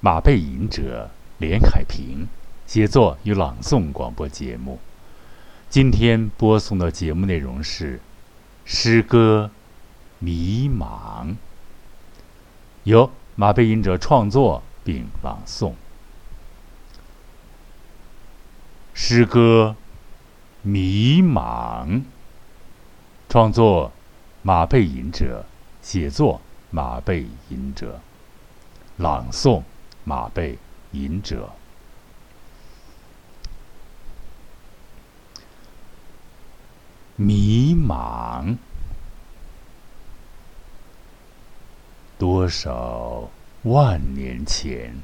马背吟者连海平，写作与朗诵广播节目。今天播送的节目内容是诗歌《迷茫》，由马背吟者创作并朗诵。诗歌《迷茫》，创作马背吟者，写作马背吟者，朗诵。马背隐者，迷茫。多少万年前，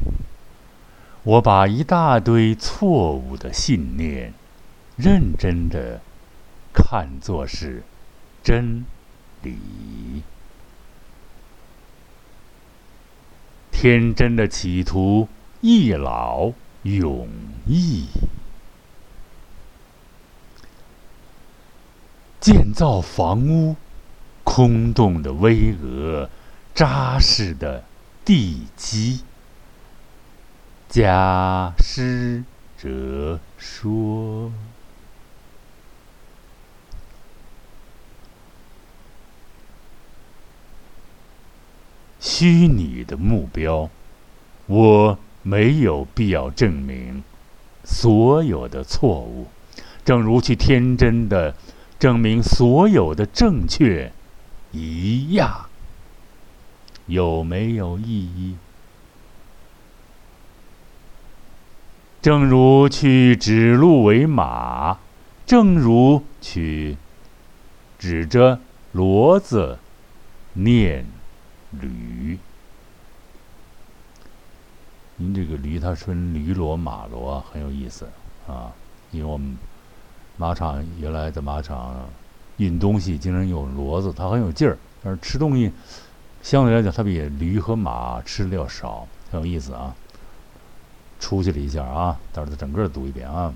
我把一大堆错误的信念，认真的看作是真理。天真的企图一劳永逸，建造房屋，空洞的巍峨，扎实的地基。家师者说。虚拟的目标，我没有必要证明所有的错误，正如去天真的证明所有的正确一样，有没有意义？正如去指鹿为马，正如去指着骡子念。驴，您这个驴，它分驴骡、马骡，很有意思啊。因为我们马场原来在马场运东西，经常有骡子，它很有劲儿，但是吃东西相对来讲，它比驴和马吃的要少，很有意思啊。出去了一下啊，到时候整个读一遍啊。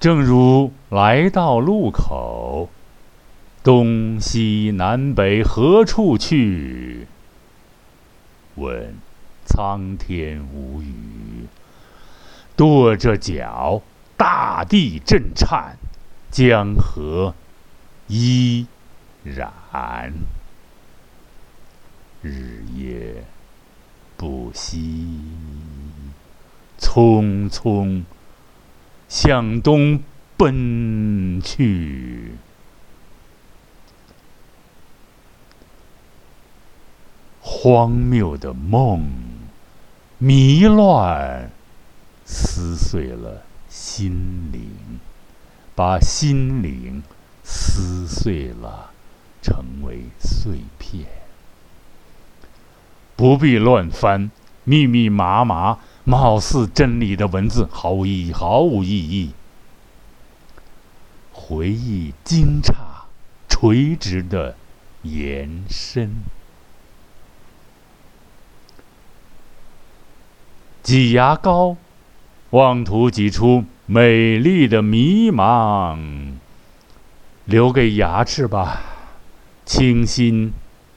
正如来到路口，东西南北何处去？问苍天无语。跺着脚，大地震颤，江河依然，日夜不息，匆匆。向东奔去，荒谬的梦，迷乱，撕碎了心灵，把心灵撕碎了，成为碎片。不必乱翻，密密麻麻。貌似真理的文字毫无意义，毫无意义。回忆惊诧，垂直的延伸。挤牙膏，妄图挤出美丽的迷茫。留给牙齿吧，清新、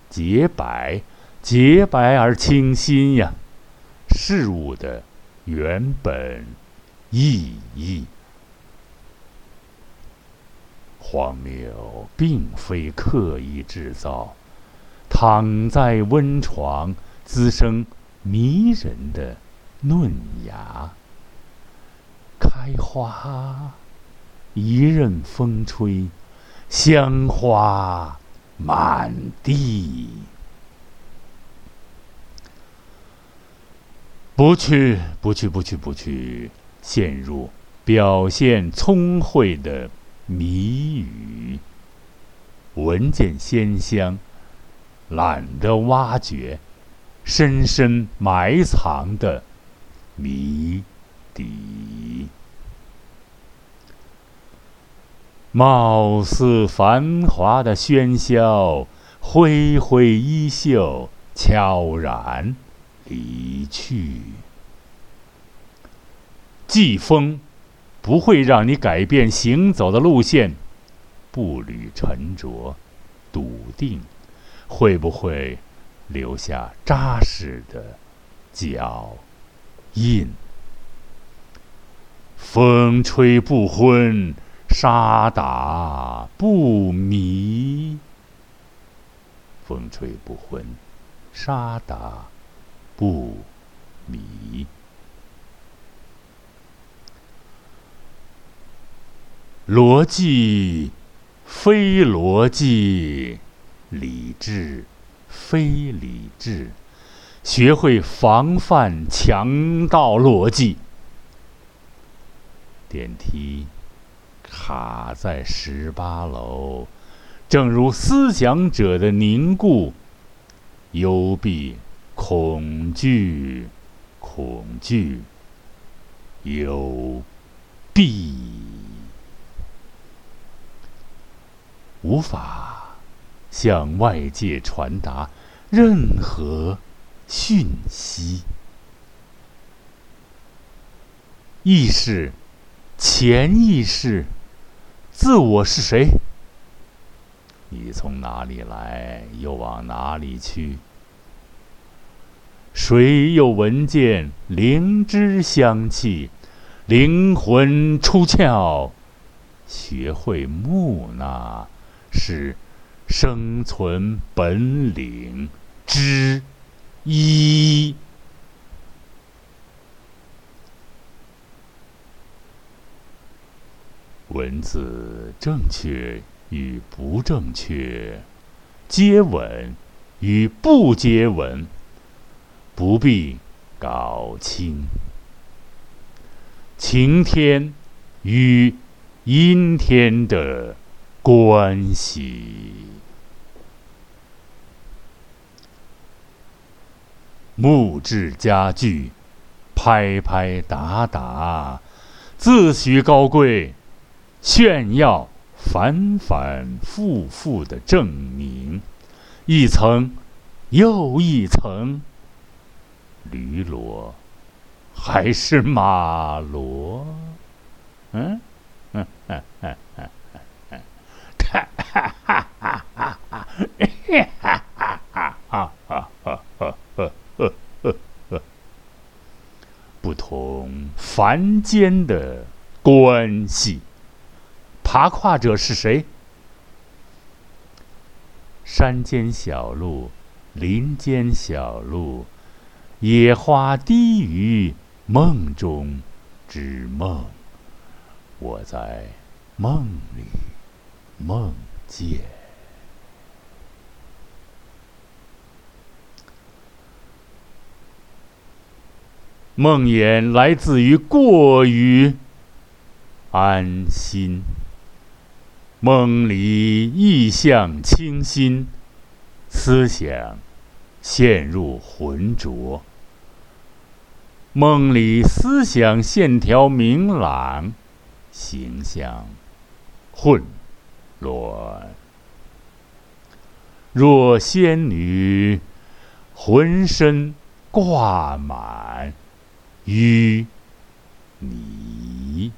洁白、洁白而清新呀。事物的原本意义，荒谬并非刻意制造。躺在温床，滋生迷人的嫩芽，开花，一任风吹，香花满地。不去，不去，不去，不去，陷入表现聪慧的谜语。闻见鲜香，懒得挖掘，深深埋藏的谜底。貌似繁华的喧嚣，挥挥衣袖，悄然。离去，季风不会让你改变行走的路线，步履沉着，笃定，会不会留下扎实的脚印？风吹不昏，沙打不迷。风吹不昏，沙打不迷。逻辑非逻辑，理智非理智，学会防范强盗逻辑。电梯卡在十八楼，正如思想者的凝固、幽闭、恐惧、恐惧、幽闭，无法向外界传达任何讯息，意识。潜意识，自我是谁？你从哪里来，又往哪里去？谁又闻见灵芝香气？灵魂出窍，学会木讷，是生存本领之一。文字正确与不正确，接吻与不接吻，不必搞清。晴天与阴天的关系，木质家具，拍拍打打，自诩高贵。炫耀，反反复复的证明，一层又一层，驴骡还是马骡？嗯。哈哈哈哈哈哈。不同凡间的关系，爬跨者是谁？山间小路，林间小路。野花低语梦中之梦。我在梦里梦见。梦魇来自于过于安心。梦里意象清新，思想陷入浑浊。梦里思想线条明朗，形象混乱。若仙女，浑身挂满淤泥。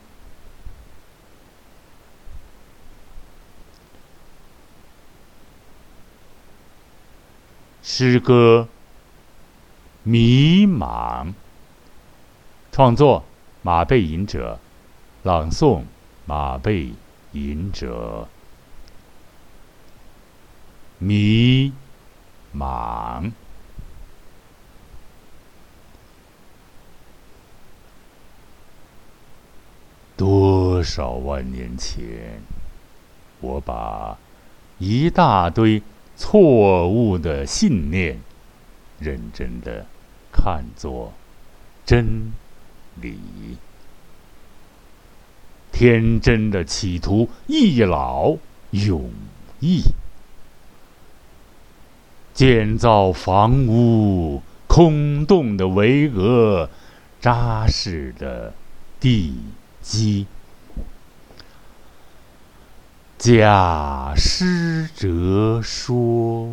诗歌，迷茫。创作：马背吟者，朗诵：马背吟者。迷茫。多少万年前，我把一大堆。错误的信念，认真的看作真理，天真的企图一劳永逸，建造房屋，空洞的巍峨，扎实的地基。假施者说：“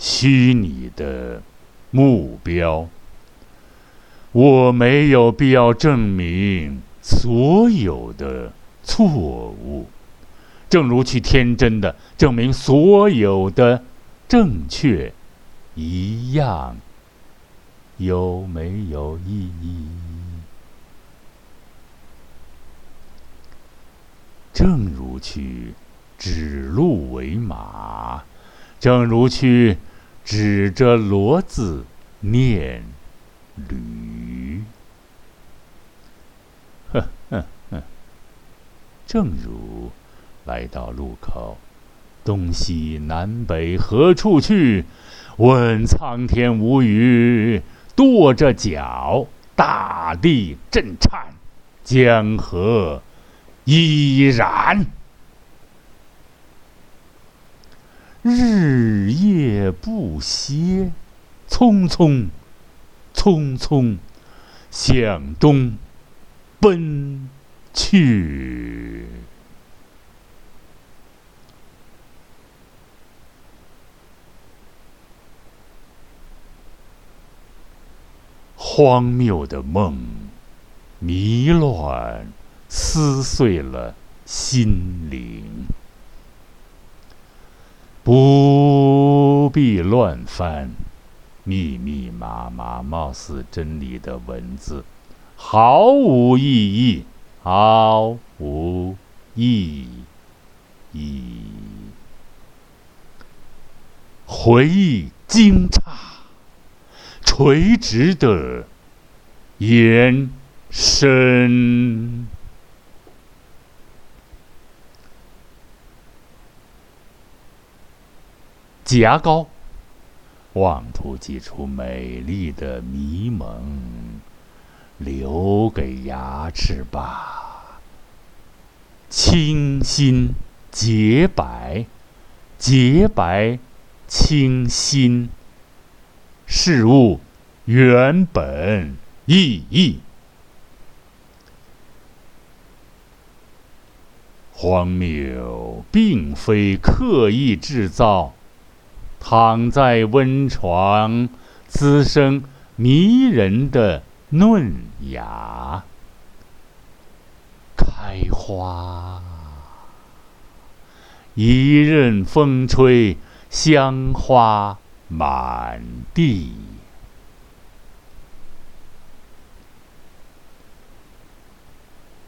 虚拟的目标，我没有必要证明所有的错误，正如去天真的证明所有的正确一样，有没有意义？正如去指鹿为马，正如去指着骡子念驴。呵呵呵，正如来到路口，东西南北何处去？问苍天无语，跺着脚，大地震颤，江河。依然，日夜不歇，匆匆，匆匆向东奔去。荒谬的梦，迷乱。撕碎了心灵，不必乱翻，密密麻麻、貌似真理的文字，毫无意义，毫无意义。回忆惊诧，垂直的延伸。挤牙膏，妄图挤出美丽的迷蒙，留给牙齿吧。清新洁白，洁白清新，事物原本意义。荒谬并非刻意制造。躺在温床，滋生迷人的嫩芽，开花。一任风吹，香花满地。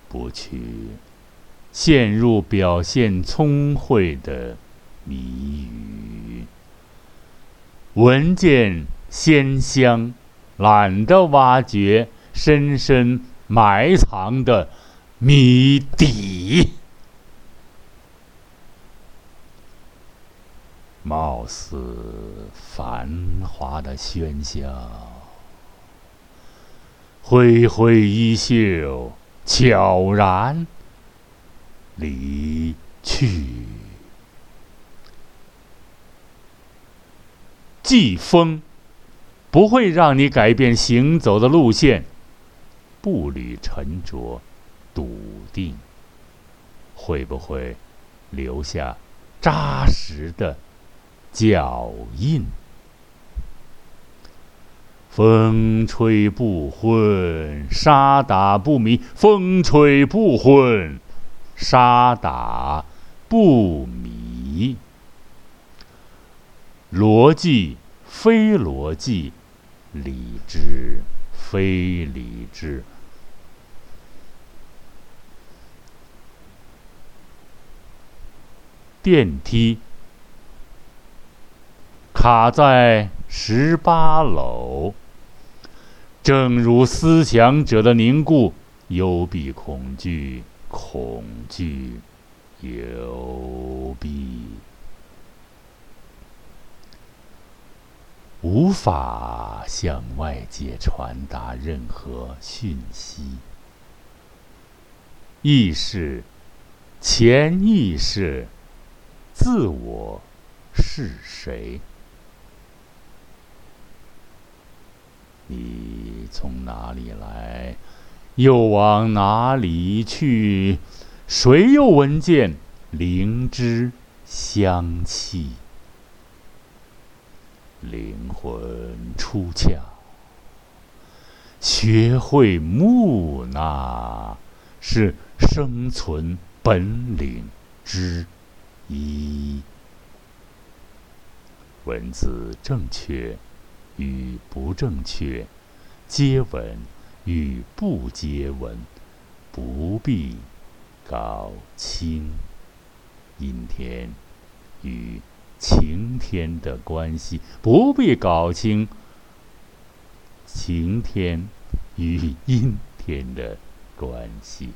不去陷入表现聪慧的谜语。闻见鲜香，懒得挖掘深深埋藏的谜底。貌似繁华的喧嚣，挥挥衣袖，悄然离去。季风不会让你改变行走的路线，步履沉着，笃定，会不会留下扎实的脚印？风吹不昏，沙打不迷。风吹不昏，沙打不迷。逻辑。非逻辑，理智非理智。电梯卡在十八楼，正如思想者的凝固，幽闭恐惧，恐惧幽闭。无法向外界传达任何讯息。意识、潜意识、自我是谁？你从哪里来，又往哪里去？谁又闻见灵芝香气？灵魂出窍，学会木讷是生存本领之一。文字正确与不正确，接吻与不接吻，不必搞清。阴天与晴天的关系，不必搞清。晴天与阴天的关系。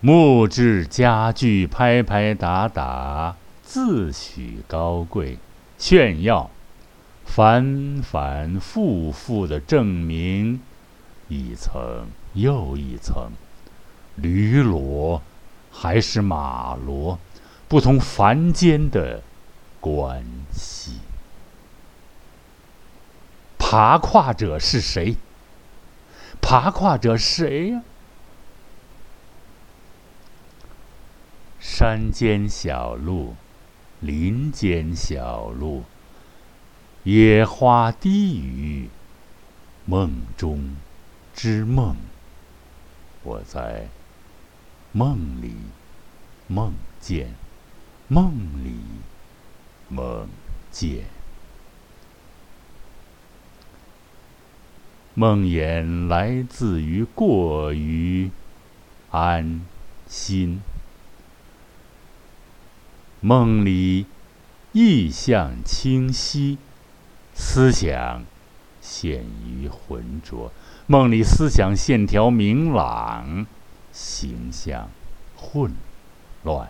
木质家具拍拍打打，自诩高贵，炫耀，反反复复的证明，一层又一层，驴骡还是马骡，不同凡间的关系。爬跨者是谁？爬跨者谁呀？山间小路，林间小路，野花低语，梦中之梦。我在梦里梦见，梦里梦见。梦魇来自于过于安心，梦里意象清晰，思想陷于浑浊；梦里思想线条明朗，形象混乱。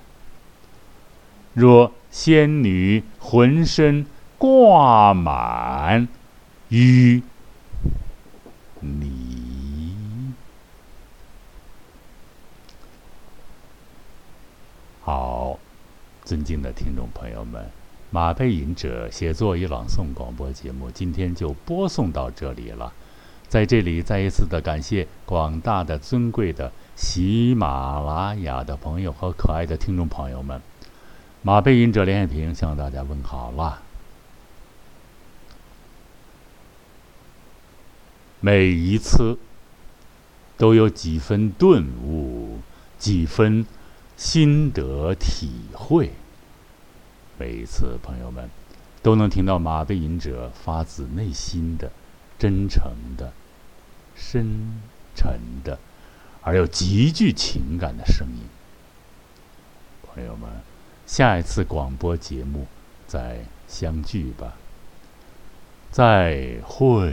若仙女浑身挂满淤泥好，尊敬的听众朋友们，马背吟者写作与朗诵广播节目今天就播送到这里了。在这里，再一次的感谢广大的尊贵的喜马拉雅的朋友和可爱的听众朋友们。马背吟者连海平向大家问好了。每一次都有几分顿悟，几分心得体会。每一次，朋友们都能听到马背吟者发自内心的、真诚的、深沉的，而又极具情感的声音。朋友们，下一次广播节目再相聚吧。再会。